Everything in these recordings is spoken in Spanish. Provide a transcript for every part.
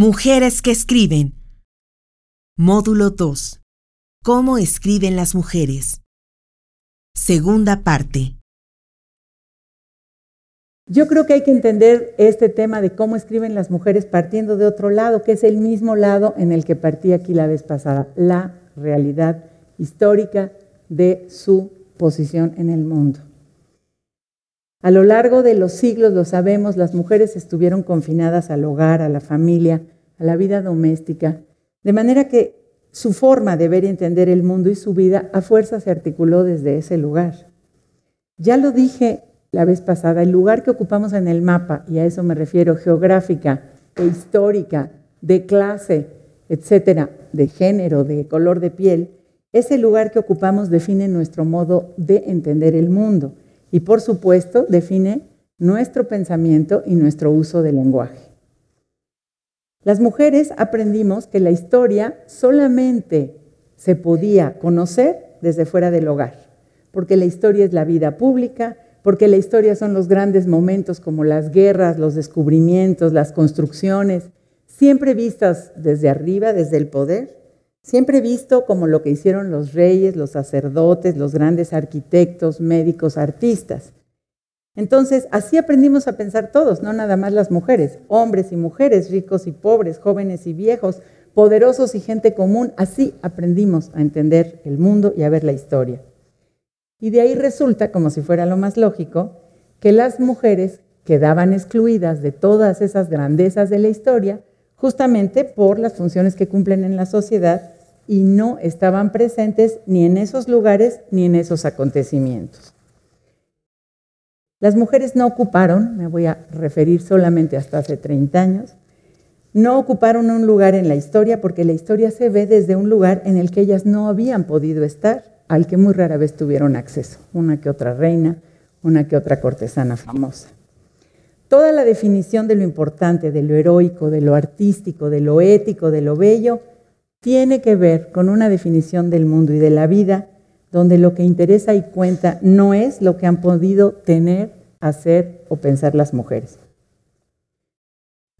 Mujeres que escriben. Módulo 2. ¿Cómo escriben las mujeres? Segunda parte. Yo creo que hay que entender este tema de cómo escriben las mujeres partiendo de otro lado, que es el mismo lado en el que partí aquí la vez pasada, la realidad histórica de su posición en el mundo. A lo largo de los siglos, lo sabemos, las mujeres estuvieron confinadas al hogar, a la familia, a la vida doméstica, de manera que su forma de ver y entender el mundo y su vida a fuerza se articuló desde ese lugar. Ya lo dije la vez pasada, el lugar que ocupamos en el mapa, y a eso me refiero geográfica e histórica, de clase, etcétera, de género, de color de piel, ese lugar que ocupamos define nuestro modo de entender el mundo y por supuesto define nuestro pensamiento y nuestro uso del lenguaje. Las mujeres aprendimos que la historia solamente se podía conocer desde fuera del hogar, porque la historia es la vida pública, porque la historia son los grandes momentos como las guerras, los descubrimientos, las construcciones, siempre vistas desde arriba, desde el poder, Siempre visto como lo que hicieron los reyes, los sacerdotes, los grandes arquitectos, médicos, artistas. Entonces, así aprendimos a pensar todos, no nada más las mujeres, hombres y mujeres, ricos y pobres, jóvenes y viejos, poderosos y gente común. Así aprendimos a entender el mundo y a ver la historia. Y de ahí resulta, como si fuera lo más lógico, que las mujeres quedaban excluidas de todas esas grandezas de la historia justamente por las funciones que cumplen en la sociedad y no estaban presentes ni en esos lugares ni en esos acontecimientos. Las mujeres no ocuparon, me voy a referir solamente hasta hace 30 años, no ocuparon un lugar en la historia porque la historia se ve desde un lugar en el que ellas no habían podido estar, al que muy rara vez tuvieron acceso, una que otra reina, una que otra cortesana famosa. Toda la definición de lo importante, de lo heroico, de lo artístico, de lo ético, de lo bello, tiene que ver con una definición del mundo y de la vida donde lo que interesa y cuenta no es lo que han podido tener, hacer o pensar las mujeres.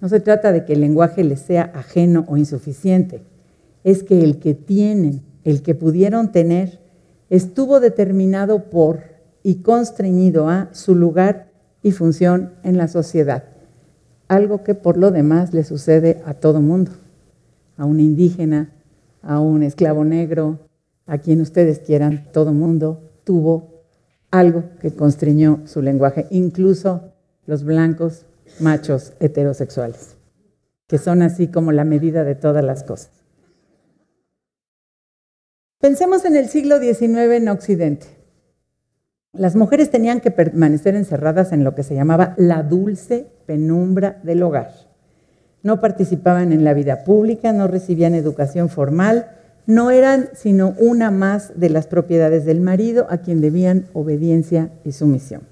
No se trata de que el lenguaje les sea ajeno o insuficiente, es que el que tienen, el que pudieron tener, estuvo determinado por y constreñido a su lugar y función en la sociedad. Algo que por lo demás le sucede a todo mundo, a un indígena, a un esclavo negro, a quien ustedes quieran, todo mundo tuvo algo que constriñó su lenguaje, incluso los blancos machos heterosexuales, que son así como la medida de todas las cosas. Pensemos en el siglo XIX en Occidente. Las mujeres tenían que permanecer encerradas en lo que se llamaba la dulce penumbra del hogar. No participaban en la vida pública, no recibían educación formal, no eran sino una más de las propiedades del marido a quien debían obediencia y sumisión.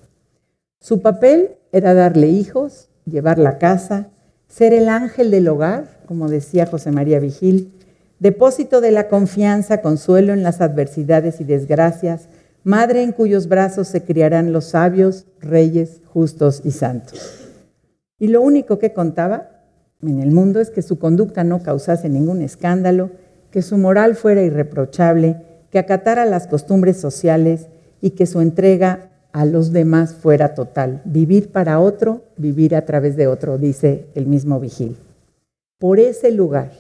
Su papel era darle hijos, llevar la casa, ser el ángel del hogar, como decía José María Vigil, depósito de la confianza, consuelo en las adversidades y desgracias, madre en cuyos brazos se criarán los sabios, reyes, justos y santos. Y lo único que contaba en el mundo es que su conducta no causase ningún escándalo, que su moral fuera irreprochable, que acatara las costumbres sociales y que su entrega a los demás fuera total. Vivir para otro, vivir a través de otro, dice el mismo Vigil. Por ese lugar,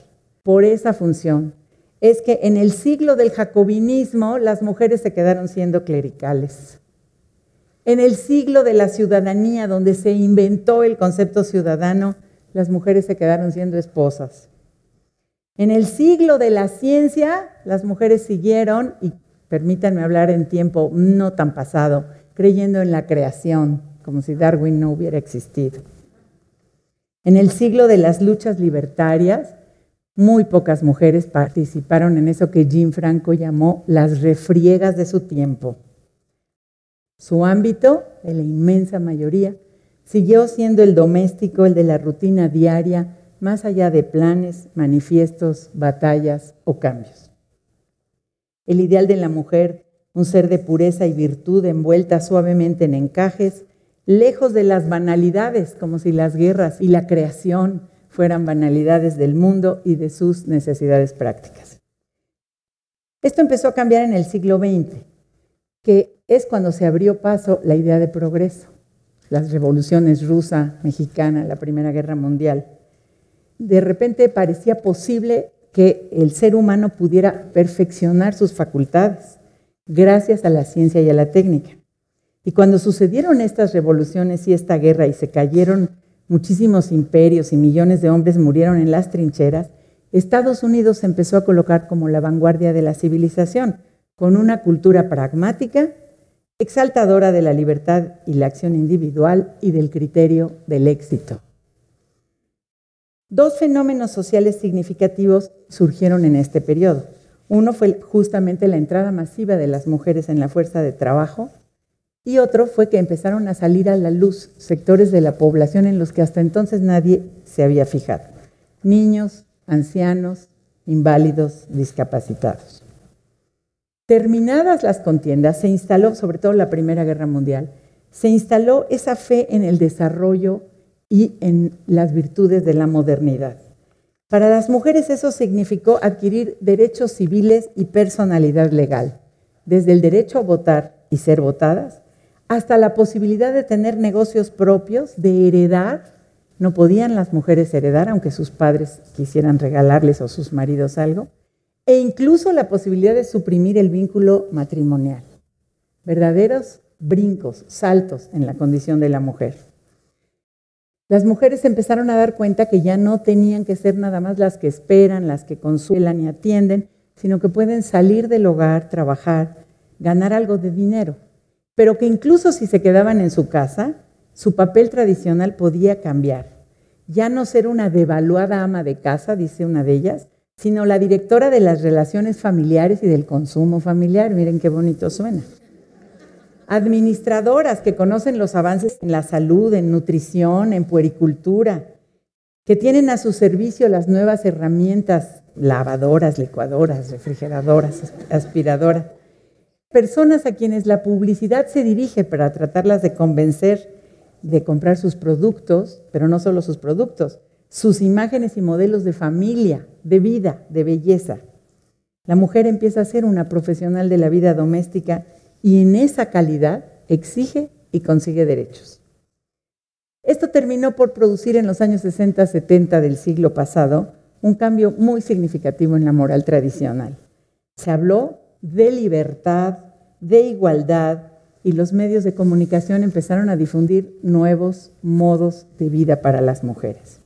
por esa función, es que en el siglo del jacobinismo las mujeres se quedaron siendo clericales. En el siglo de la ciudadanía, donde se inventó el concepto ciudadano, las mujeres se quedaron siendo esposas. En el siglo de la ciencia, las mujeres siguieron, y permítanme hablar en tiempo no tan pasado, creyendo en la creación, como si Darwin no hubiera existido. En el siglo de las luchas libertarias, muy pocas mujeres participaron en eso que Jim Franco llamó las refriegas de su tiempo. Su ámbito, en la inmensa mayoría, siguió siendo el doméstico, el de la rutina diaria, más allá de planes, manifiestos, batallas o cambios. El ideal de la mujer, un ser de pureza y virtud envuelta suavemente en encajes, lejos de las banalidades como si las guerras y la creación fueran banalidades del mundo y de sus necesidades prácticas. Esto empezó a cambiar en el siglo XX, que es cuando se abrió paso la idea de progreso, las revoluciones rusa, mexicana, la Primera Guerra Mundial. De repente parecía posible que el ser humano pudiera perfeccionar sus facultades gracias a la ciencia y a la técnica. Y cuando sucedieron estas revoluciones y esta guerra y se cayeron muchísimos imperios y millones de hombres murieron en las trincheras, Estados Unidos empezó a colocar como la vanguardia de la civilización, con una cultura pragmática, exaltadora de la libertad y la acción individual y del criterio del éxito. Dos fenómenos sociales significativos surgieron en este periodo. Uno fue justamente la entrada masiva de las mujeres en la fuerza de trabajo y otro fue que empezaron a salir a la luz sectores de la población en los que hasta entonces nadie se había fijado. Niños, ancianos, inválidos, discapacitados. Terminadas las contiendas, se instaló, sobre todo la Primera Guerra Mundial, se instaló esa fe en el desarrollo y en las virtudes de la modernidad. Para las mujeres eso significó adquirir derechos civiles y personalidad legal, desde el derecho a votar y ser votadas, hasta la posibilidad de tener negocios propios, de heredar. No podían las mujeres heredar, aunque sus padres quisieran regalarles o sus maridos algo, e incluso la posibilidad de suprimir el vínculo matrimonial. Verdaderos brincos, saltos en la condición de la mujer. Las mujeres empezaron a dar cuenta que ya no tenían que ser nada más las que esperan, las que consuelan y atienden, sino que pueden salir del hogar, trabajar, ganar algo de dinero pero que incluso si se quedaban en su casa, su papel tradicional podía cambiar. Ya no ser una devaluada ama de casa, dice una de ellas, sino la directora de las relaciones familiares y del consumo familiar. Miren qué bonito suena. Administradoras que conocen los avances en la salud, en nutrición, en puericultura, que tienen a su servicio las nuevas herramientas, lavadoras, licuadoras, refrigeradoras, aspiradoras personas a quienes la publicidad se dirige para tratarlas de convencer de comprar sus productos, pero no solo sus productos, sus imágenes y modelos de familia, de vida, de belleza. La mujer empieza a ser una profesional de la vida doméstica y en esa calidad exige y consigue derechos. Esto terminó por producir en los años 60-70 del siglo pasado un cambio muy significativo en la moral tradicional. Se habló de libertad, de igualdad, y los medios de comunicación empezaron a difundir nuevos modos de vida para las mujeres.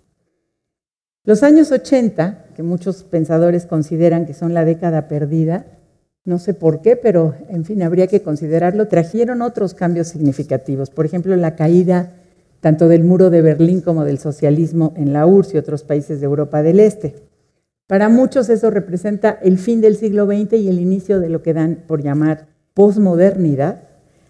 Los años 80, que muchos pensadores consideran que son la década perdida, no sé por qué, pero en fin, habría que considerarlo, trajeron otros cambios significativos. Por ejemplo, la caída tanto del muro de Berlín como del socialismo en la URSS y otros países de Europa del Este. Para muchos eso representa el fin del siglo XX y el inicio de lo que dan por llamar posmodernidad,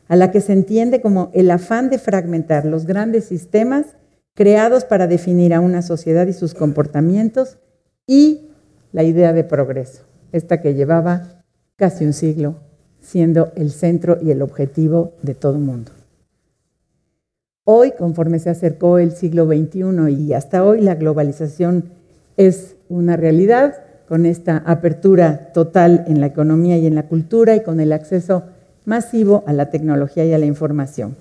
a la que se entiende como el afán de fragmentar los grandes sistemas creados para definir a una sociedad y sus comportamientos y la idea de progreso, esta que llevaba casi un siglo siendo el centro y el objetivo de todo el mundo. Hoy, conforme se acercó el siglo XXI y hasta hoy, la globalización es una realidad con esta apertura total en la economía y en la cultura y con el acceso masivo a la tecnología y a la información.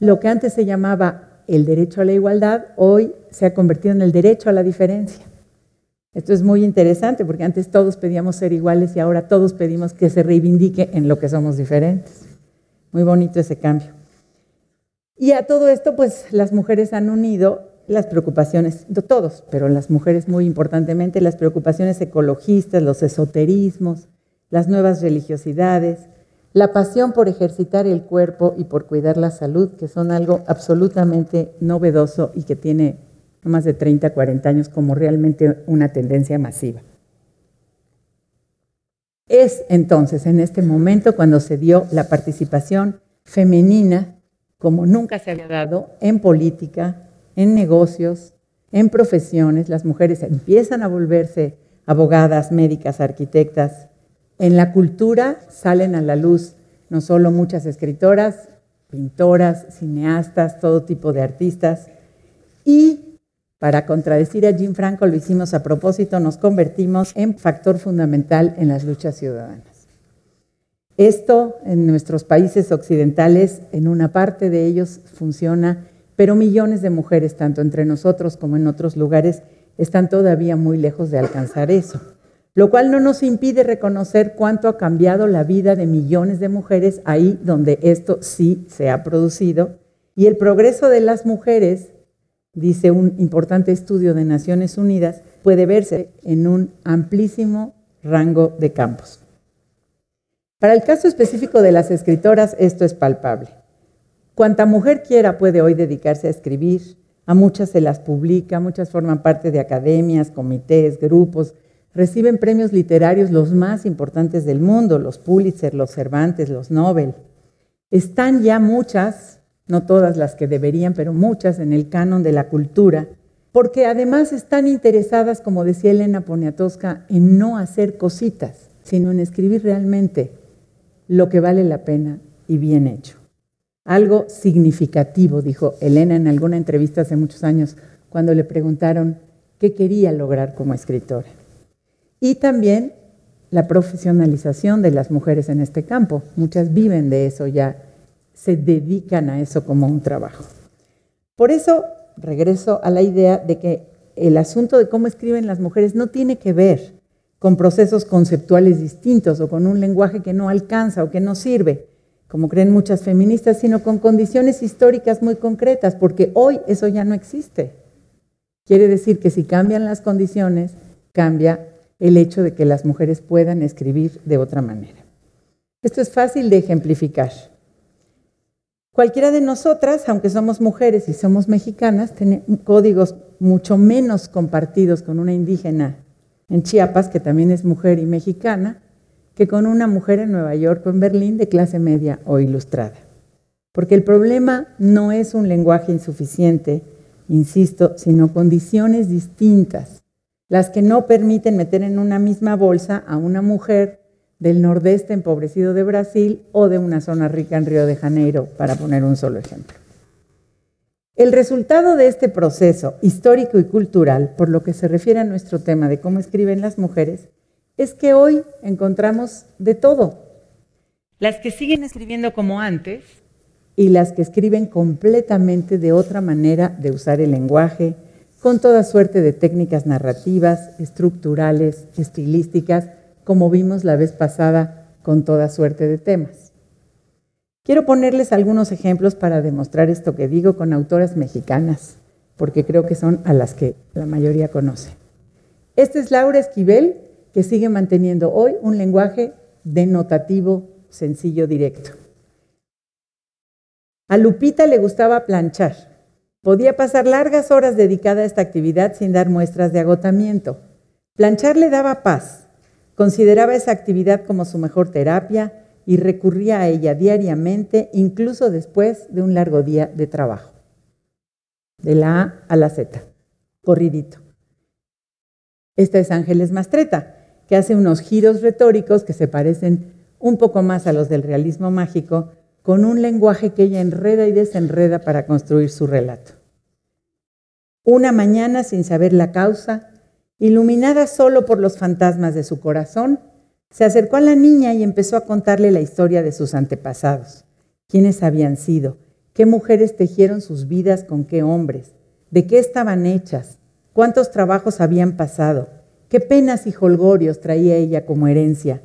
Lo que antes se llamaba el derecho a la igualdad, hoy se ha convertido en el derecho a la diferencia. Esto es muy interesante porque antes todos pedíamos ser iguales y ahora todos pedimos que se reivindique en lo que somos diferentes. Muy bonito ese cambio. Y a todo esto, pues las mujeres han unido las preocupaciones, de todos, pero las mujeres muy importantemente, las preocupaciones ecologistas, los esoterismos, las nuevas religiosidades, la pasión por ejercitar el cuerpo y por cuidar la salud, que son algo absolutamente novedoso y que tiene más de 30, 40 años como realmente una tendencia masiva. Es entonces en este momento cuando se dio la participación femenina como nunca se había dado en política, en negocios, en profesiones, las mujeres empiezan a volverse abogadas, médicas, arquitectas. En la cultura salen a la luz no solo muchas escritoras, pintoras, cineastas, todo tipo de artistas. Y Para contradecir a Jim Franco, lo hicimos a propósito, nos convertimos en factor fundamental en las luchas ciudadanas. Esto en nuestros países occidentales, en una parte de ellos funciona, pero millones de mujeres, tanto entre nosotros como en otros lugares, están todavía muy lejos de alcanzar eso. Lo cual no nos impide reconocer cuánto ha cambiado la vida de millones de mujeres ahí donde esto sí se ha producido. Y el progreso de las mujeres dice un importante estudio de Naciones Unidas, puede verse en un amplísimo rango de campos. Para el caso específico de las escritoras, esto es palpable. Cuanta mujer quiera puede hoy dedicarse a escribir, a muchas se las publica, muchas forman parte de academias, comités, grupos, reciben premios literarios los más importantes del mundo, los Pulitzer, los Cervantes, los Nobel. Están ya muchas no todas las que deberían, pero muchas en el canon de la cultura, porque además están interesadas, como decía Elena Poniatowska, en no hacer cositas, sino en escribir realmente lo que vale la pena y bien hecho. Algo significativo, dijo Elena en alguna entrevista hace muchos años, cuando le preguntaron qué quería lograr como escritora. Y también la profesionalización de las mujeres en este campo. Muchas viven de eso ya se dedican a eso como un trabajo. Por eso regreso a la idea de que el asunto de cómo escriben las mujeres no tiene que ver con procesos conceptuales distintos o con un lenguaje que no alcanza o que no sirve, como creen muchas feministas, sino con condiciones históricas muy concretas, porque hoy eso ya no existe. Quiere decir que si cambian las condiciones, cambia el hecho de que las mujeres puedan escribir de otra manera. Esto es fácil de ejemplificar. Cualquiera de nosotras, aunque somos mujeres y somos mexicanas, tiene códigos mucho menos compartidos con una indígena en Chiapas, que también es mujer y mexicana, que con una mujer en Nueva York o en Berlín de clase media o ilustrada. Porque el problema no es un lenguaje insuficiente, insisto, sino condiciones distintas, las que no permiten meter en una misma bolsa a una mujer del nordeste empobrecido de Brasil o de una zona rica en Río de Janeiro, para poner un solo ejemplo. El resultado de este proceso histórico y cultural, por lo que se refiere a nuestro tema de cómo escriben las mujeres, es que hoy encontramos de todo. Las que siguen escribiendo como antes y las que escriben completamente de otra manera de usar el lenguaje, con toda suerte de técnicas narrativas, estructurales, estilísticas, como vimos la vez pasada con toda suerte de temas. Quiero ponerles algunos ejemplos para demostrar esto que digo con autoras mexicanas, porque creo que son a las que la mayoría conoce. Esta es Laura Esquivel, que sigue manteniendo hoy un lenguaje denotativo, sencillo, directo. A Lupita le gustaba planchar. Podía pasar largas horas dedicada a esta actividad sin dar muestras de agotamiento. Planchar le daba paz, Consideraba esa actividad como su mejor terapia y recurría a ella diariamente, incluso después de un largo día de trabajo. De la A a la Z, corridito. Esta es Ángeles Mastreta, que hace unos giros retóricos que se parecen un poco más a los del realismo mágico, con un lenguaje que ella enreda y desenreda para construir su relato. Una mañana, sin saber la causa, Iluminada solo por los fantasmas de su corazón, se acercó a la niña y empezó a contarle la historia de sus antepasados, quiénes habían sido, qué mujeres tejieron sus vidas con qué hombres, de qué estaban hechas, cuántos trabajos habían pasado, qué penas y holgorios traía ella como herencia,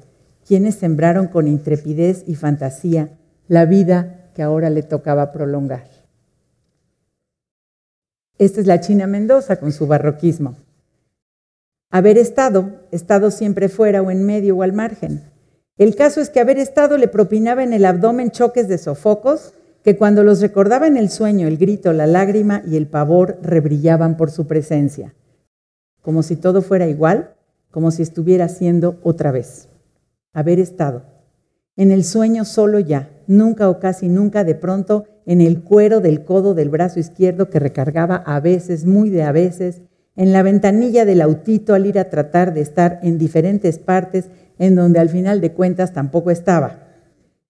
quienes sembraron con intrepidez y fantasía la vida que ahora le tocaba prolongar. Esta es la China Mendoza con su barroquismo. Haber estado, estado siempre fuera o en medio o al margen. El caso es que haber estado le propinaba en el abdomen choques de sofocos que cuando los recordaba en el sueño el grito, la lágrima y el pavor rebrillaban por su presencia, como si todo fuera igual, como si estuviera siendo otra vez. Haber estado. En el sueño solo ya, nunca o casi nunca de pronto en el cuero del codo del brazo izquierdo que recargaba a veces, muy de a veces, en la ventanilla del autito al ir a tratar de estar en diferentes partes en donde al final de cuentas tampoco estaba.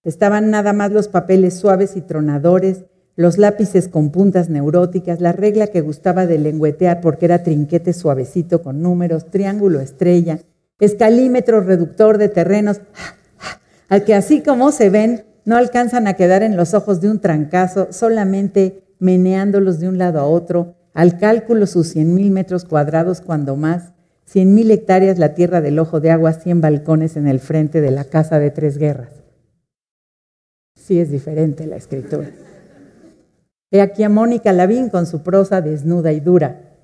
Estaban nada más los papeles suaves y tronadores, los lápices con puntas neuróticas, la regla que gustaba de lengüetear porque era trinquete suavecito con números, triángulo estrella, escalímetro reductor de terrenos, al que así como se ven, no alcanzan a quedar en los ojos de un trancazo, solamente meneándolos de un lado a otro, al cálculo sus cien mil metros cuadrados cuando más, cien mil hectáreas la tierra del ojo de agua, cien balcones en el frente de la casa de tres guerras. Sí es diferente la escritura. He aquí a Mónica Lavín con su prosa desnuda y dura.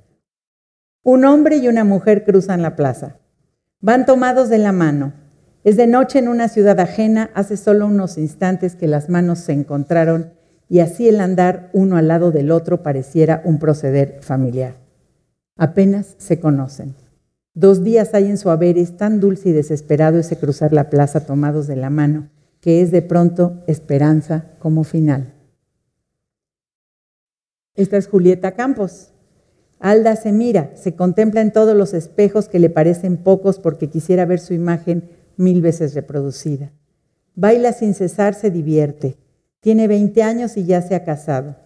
Un hombre y una mujer cruzan la plaza. Van tomados de la mano. Es de noche en una ciudad ajena, hace solo unos instantes que las manos se encontraron y así el andar uno al lado del otro pareciera un proceder familiar. Apenas se conocen. Dos días hay en su haber, es tan dulce y desesperado ese cruzar la plaza tomados de la mano, que es de pronto esperanza como final. Esta es Julieta Campos. Alda se mira, se contempla en todos los espejos que le parecen pocos porque quisiera ver su imagen mil veces reproducida. Baila sin cesar, se divierte. Tiene 20 años y ya se ha casado.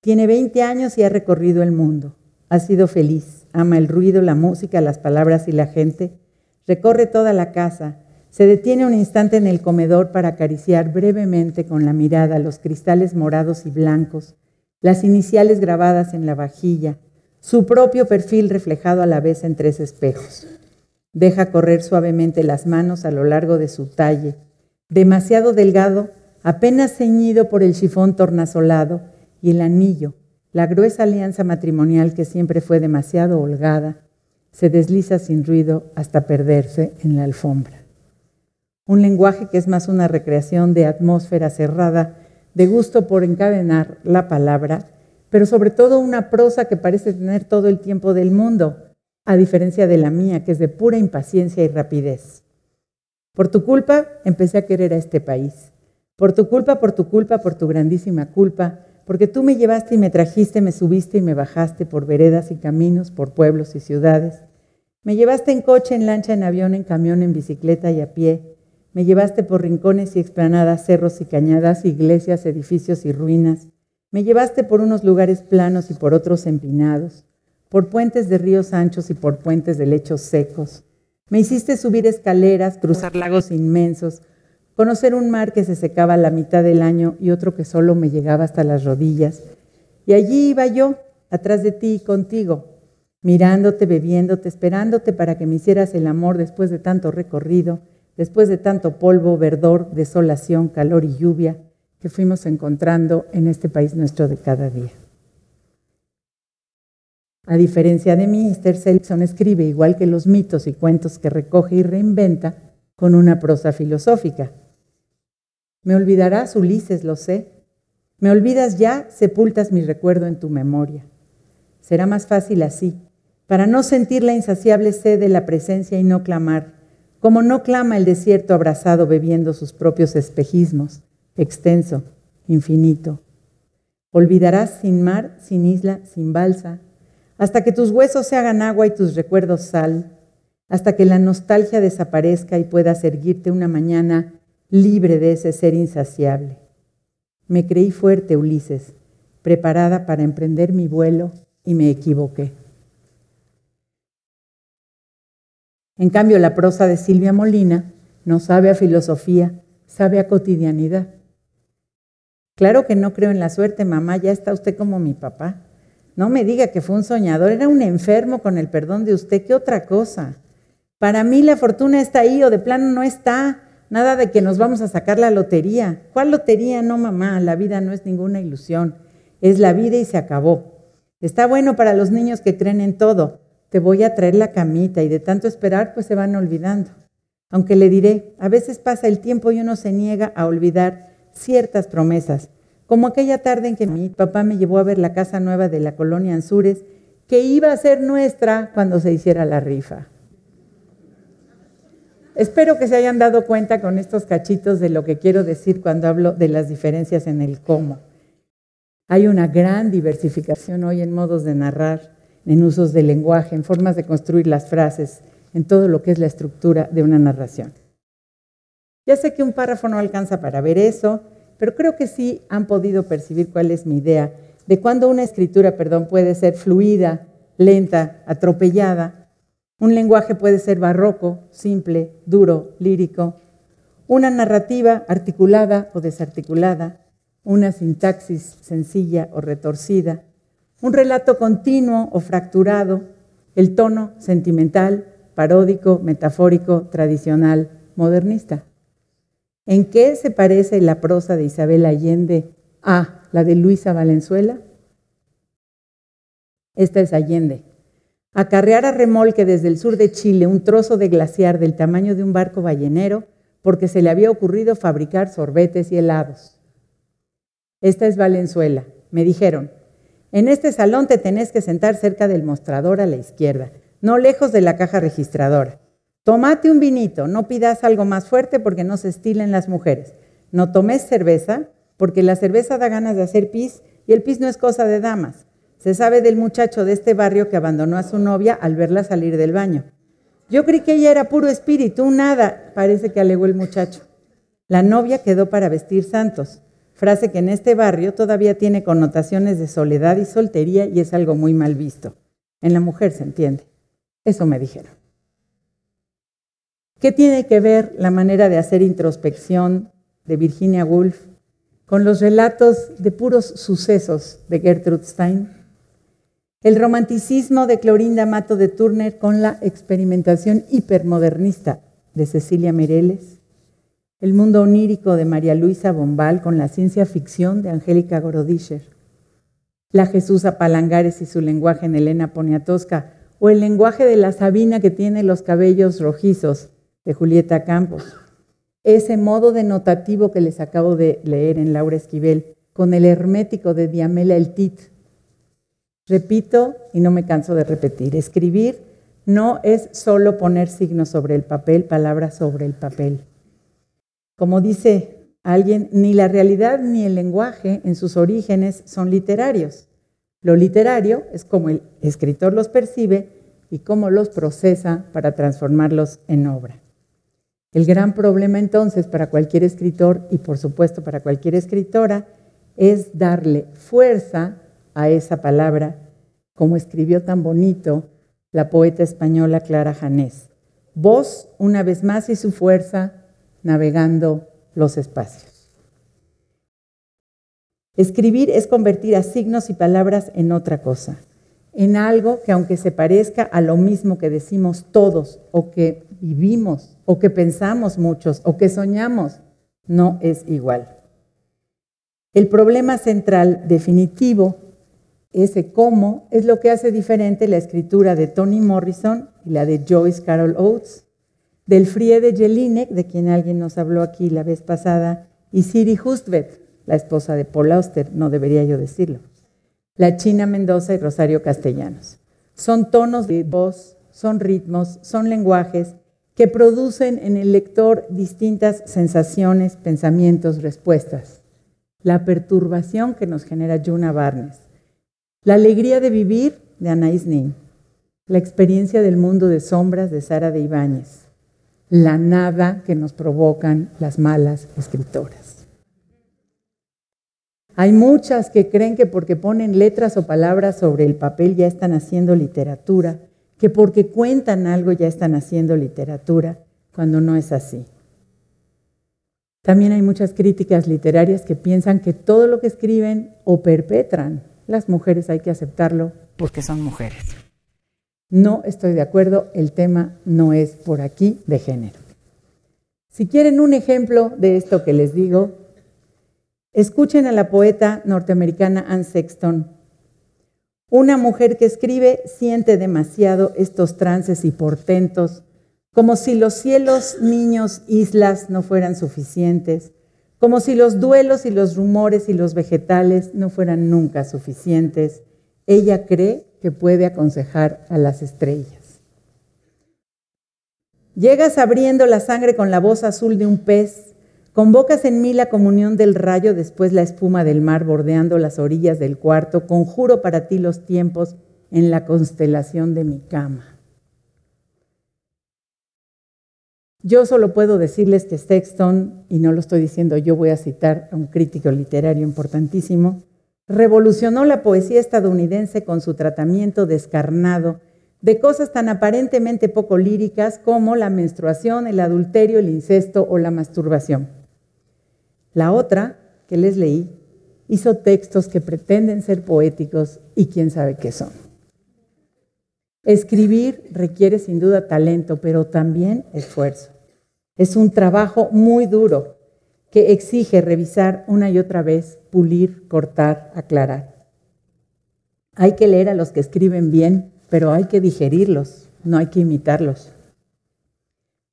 Tiene 20 años y ha recorrido el mundo. Ha sido feliz, ama el ruido, la música, las palabras y la gente. Recorre toda la casa. Se detiene un instante en el comedor para acariciar brevemente con la mirada los cristales morados y blancos, las iniciales grabadas en la vajilla, su propio perfil reflejado a la vez en tres espejos. Deja correr suavemente las manos a lo largo de su talle, demasiado delgado, apenas ceñido por el chifón tornasolado y el anillo, la gruesa alianza matrimonial que siempre fue demasiado holgada, se desliza sin ruido hasta perderse en la alfombra. Un lenguaje que es más una recreación de atmósfera cerrada, de gusto por encadenar la palabra, pero sobre todo una prosa que parece tener todo el tiempo del mundo, a diferencia de la mía, que es de pura impaciencia y rapidez. Por tu culpa empecé a querer a este país. Por tu culpa, por tu culpa, por tu grandísima culpa, porque tú me llevaste y me trajiste, me subiste y me bajaste por veredas y caminos, por pueblos y ciudades. Me llevaste en coche, en lancha, en avión, en camión, en bicicleta y a pie. Me llevaste por rincones y explanadas, cerros y cañadas, iglesias, edificios y ruinas. Me llevaste por unos lugares planos y por otros empinados, por puentes de ríos anchos y por puentes de lechos secos. Me hiciste subir escaleras, cruzar lagos inmensos, conocer un mar que se secaba a la mitad del año y otro que solo me llegaba hasta las rodillas. Y allí iba yo, atrás de ti y contigo, mirándote, bebiéndote, esperándote para que me hicieras el amor después de tanto recorrido, después de tanto polvo, verdor, desolación, calor y lluvia, que fuimos encontrando en este país nuestro de cada día. A diferencia de mí, Esther Selson escribe, igual que los mitos y cuentos que recoge y reinventa, con una prosa filosófica. Me olvidarás, Ulises, lo sé. Me olvidas ya, sepultas mi recuerdo en tu memoria. Será más fácil así, para no sentir la insaciable sed de la presencia y no clamar, como no clama el desierto abrazado bebiendo sus propios espejismos, extenso, infinito. Olvidarás sin mar, sin isla, sin balsa, hasta que tus huesos se hagan agua y tus recuerdos sal, hasta que la nostalgia desaparezca y puedas erguirte una mañana libre de ese ser insaciable. Me creí fuerte, Ulises, preparada para emprender mi vuelo y me equivoqué. En cambio, la prosa de Silvia Molina no sabe a filosofía, sabe a cotidianidad. Claro que no creo en la suerte, mamá, ya está usted como mi papá. No me diga que fue un soñador, era un enfermo con el perdón de usted, ¿qué otra cosa? Para mí la fortuna está ahí o de plano no está. Nada de que nos vamos a sacar la lotería. ¿Cuál lotería? No, mamá, la vida no es ninguna ilusión. Es la vida y se acabó. Está bueno para los niños que creen en todo. Te voy a traer la camita y de tanto esperar pues se van olvidando. Aunque le diré, a veces pasa el tiempo y uno se niega a olvidar ciertas promesas, como aquella tarde en que mi papá me llevó a ver la casa nueva de la colonia Anzures, que iba a ser nuestra cuando se hiciera la rifa. Espero que se hayan dado cuenta con estos cachitos de lo que quiero decir cuando hablo de las diferencias en el cómo. Hay una gran diversificación hoy en modos de narrar, en usos del lenguaje, en formas de construir las frases, en todo lo que es la estructura de una narración. Ya sé que un párrafo no alcanza para ver eso, pero creo que sí han podido percibir cuál es mi idea de cuando una escritura, perdón, puede ser fluida, lenta, atropellada. Un lenguaje puede ser barroco, simple, duro, lírico. Una narrativa articulada o desarticulada. Una sintaxis sencilla o retorcida. Un relato continuo o fracturado. El tono sentimental, paródico, metafórico, tradicional, modernista. ¿En qué se parece la prosa de Isabel Allende a la de Luisa Valenzuela? Esta es Allende. Acarrear a remolque desde el sur de Chile un trozo de glaciar del tamaño de un barco ballenero porque se le había ocurrido fabricar sorbetes y helados. Esta es Valenzuela. Me dijeron, en este salón te tenés que sentar cerca del mostrador a la izquierda, no lejos de la caja registradora. Tómate un vinito, no pidas algo más fuerte porque no se estilen las mujeres. No tomes cerveza porque la cerveza da ganas de hacer pis y el pis no es cosa de damas. Se sabe del muchacho de este barrio que abandonó a su novia al verla salir del baño. Yo creí que ella era puro espíritu, nada, parece que alegó el muchacho. La novia quedó para vestir santos, frase que en este barrio todavía tiene connotaciones de soledad y soltería y es algo muy mal visto. En la mujer se entiende. Eso me dijeron. ¿Qué tiene que ver la manera de hacer introspección de Virginia Woolf con los relatos de puros sucesos de Gertrude Stein? El romanticismo de Clorinda Mato de Turner con la experimentación hipermodernista de Cecilia Mereles. El mundo onírico de María Luisa Bombal con la ciencia ficción de Angélica Gorodischer. La Jesús Apalangares y su lenguaje en Elena Poniatowska o el lenguaje de la Sabina que tiene los cabellos rojizos de Julieta Campos. Ese modo denotativo que les acabo de leer en Laura Esquivel, con el hermético de Diamela El Tit. Repito, y no me canso de repetir, escribir no es solo poner signos sobre el papel, palabras sobre el papel. Como dice alguien, ni la realidad ni el lenguaje en sus orígenes son literarios. Lo literario es como el escritor los percibe y cómo los procesa para transformarlos en obra. El gran problema entonces para cualquier escritor y por supuesto para cualquier escritora es darle fuerza a esa palabra, como escribió tan bonito la poeta española Clara Janés. Voz, una vez más, y su fuerza navegando los espacios. Escribir es convertir a signos y palabras en otra cosa, en algo que aunque se parezca a lo mismo que decimos todos o que vivimos o que pensamos muchos o que soñamos, no es igual. El problema central definitivo, ese cómo, es lo que hace diferente la escritura de Toni Morrison y la de Joyce Carol Oates, del Friede Jelinek, de quien alguien nos habló aquí la vez pasada, y Siri Hustvedt, la esposa de Paul Auster, no debería yo decirlo, la China Mendoza y Rosario Castellanos. Son tonos de voz, son ritmos, son lenguajes que producen en el lector distintas sensaciones, pensamientos, respuestas. La perturbación que nos genera Juna Barnes. La alegría de vivir de Anaïs Nin. La experiencia del mundo de sombras de Sara de Ibáñez. La nada que nos provocan las malas escritoras. Hay muchas que creen que porque ponen letras o palabras sobre el papel ya están haciendo literatura que porque cuentan algo ya están haciendo literatura, cuando no es así. También hay muchas críticas literarias que piensan que todo lo que escriben o perpetran las mujeres hay que aceptarlo porque son mujeres. No estoy de acuerdo, el tema no es por aquí de género. Si quieren un ejemplo de esto que les digo, escuchen a la poeta norteamericana Anne Sexton una mujer que escribe siente demasiado estos trances y portentos, como si los cielos, niños, islas no fueran suficientes, como si los duelos y los rumores y los vegetales no fueran nunca suficientes. Ella cree que puede aconsejar a las estrellas. Llegas abriendo la sangre con la voz azul de un pez, Convocas en mí la comunión del rayo, después la espuma del mar bordeando las orillas del cuarto. Conjuro para ti los tiempos en la constelación de mi cama. Yo solo puedo decirles que Sexton, y no lo estoy diciendo yo, voy a citar a un crítico literario importantísimo, revolucionó la poesía estadounidense con su tratamiento descarnado de cosas tan aparentemente poco líricas como la menstruación, el adulterio, el incesto o la masturbación. La otra, que les leí, hizo textos que pretenden ser poéticos y quién sabe qué son. Escribir requiere sin duda talento, pero también esfuerzo. Es un trabajo muy duro que exige revisar una y otra vez, pulir, cortar, aclarar. Hay que leer a los que escriben bien, pero hay que digerirlos, no hay que imitarlos.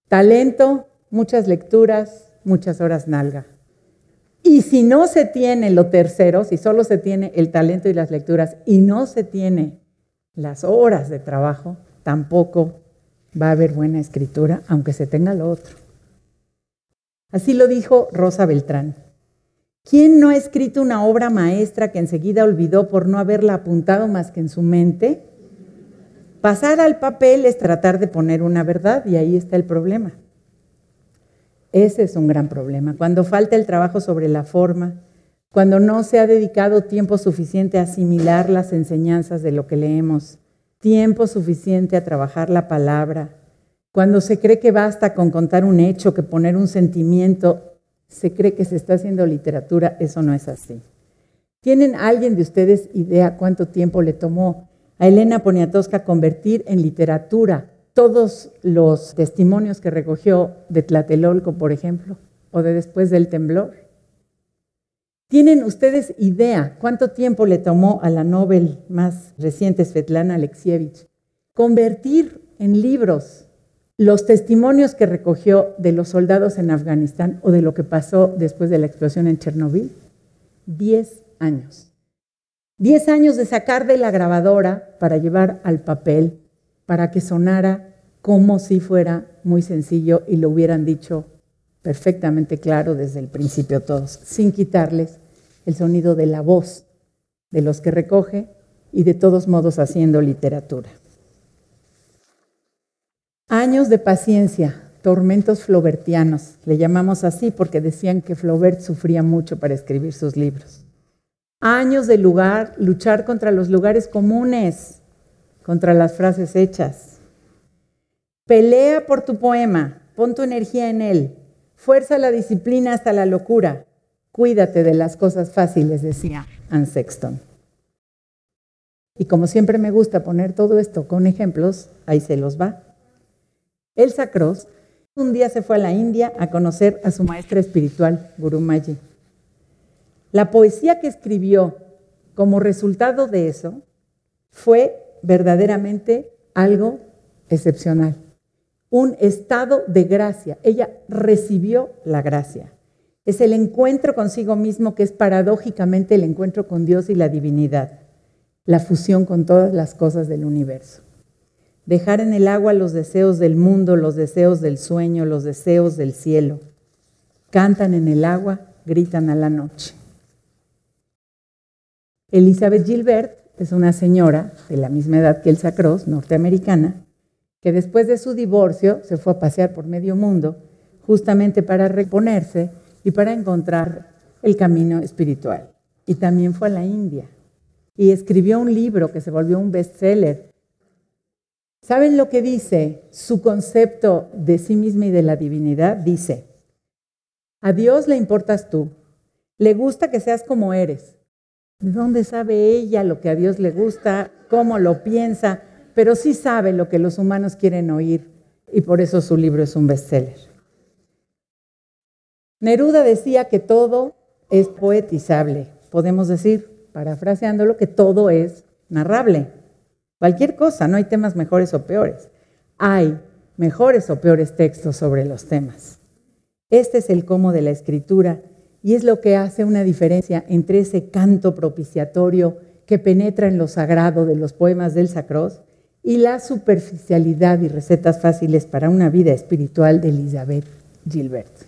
Talento, muchas lecturas, muchas horas nalga. Y si no se tiene lo tercero, si solo se tiene el talento y las lecturas y no se tiene las horas de trabajo, tampoco va a haber buena escritura, aunque se tenga lo otro. Así lo dijo Rosa Beltrán. ¿Quién no ha escrito una obra maestra que enseguida olvidó por no haberla apuntado más que en su mente? Pasar al papel es tratar de poner una verdad y ahí está el problema. Ese es un gran problema. Cuando falta el trabajo sobre la forma, cuando no se ha dedicado tiempo suficiente a asimilar las enseñanzas de lo que leemos, tiempo suficiente a trabajar la palabra, cuando se cree que basta con contar un hecho, que poner un sentimiento, se cree que se está haciendo literatura, eso no es así. ¿Tienen alguien de ustedes idea cuánto tiempo le tomó a Elena Poniatowska convertir en literatura todos los testimonios que recogió de Tlatelolco, por ejemplo, o de después del temblor. ¿Tienen ustedes idea cuánto tiempo le tomó a la Nobel más reciente, Svetlana Alexievich, convertir en libros los testimonios que recogió de los soldados en Afganistán o de lo que pasó después de la explosión en Chernobyl? Diez años. Diez años de sacar de la grabadora para llevar al papel, para que sonara como si fuera muy sencillo y lo hubieran dicho perfectamente claro desde el principio todos, sin quitarles el sonido de la voz de los que recoge y de todos modos haciendo literatura. Años de paciencia, tormentos flobertianos, le llamamos así porque decían que Flaubert sufría mucho para escribir sus libros años de lugar, luchar contra los lugares comunes, contra las frases hechas. Pelea por tu poema, pon tu energía en él, fuerza la disciplina hasta la locura, cuídate de las cosas fáciles, decía Anne Sexton. Y como siempre me gusta poner todo esto con ejemplos, ahí se los va. Elsa Cross un día se fue a la India a conocer a su maestra espiritual, Guru Maji. La poesía que escribió como resultado de eso fue verdaderamente algo excepcional, un estado de gracia. Ella recibió la gracia. Es el encuentro consigo mismo que es paradójicamente el encuentro con Dios y la divinidad, la fusión con todas las cosas del universo. Dejar en el agua los deseos del mundo, los deseos del sueño, los deseos del cielo. Cantan en el agua, gritan a la noche. Elizabeth Gilbert es una señora de la misma edad que Elsa Cross, norteamericana, que después de su divorcio se fue a pasear por medio mundo justamente para reponerse y para encontrar el camino espiritual. Y también fue a la India y escribió un libro que se volvió un bestseller. ¿Saben lo que dice su concepto de sí misma y de la divinidad? Dice, a Dios le importas tú, le gusta que seas como eres, ¿De dónde sabe ella lo que a Dios le gusta, cómo lo piensa? Pero sí sabe lo que los humanos quieren oír y por eso su libro es un bestseller. Neruda decía que todo es poetizable. Podemos decir, parafraseándolo, que todo es narrable. Cualquier cosa, no hay temas mejores o peores. Hay mejores o peores textos sobre los temas. Este es el cómo de la escritura y es lo que hace una diferencia entre ese canto propiciatorio que penetra en lo sagrado de los poemas del Sacros y la superficialidad y recetas fáciles para una vida espiritual de Elizabeth Gilbert.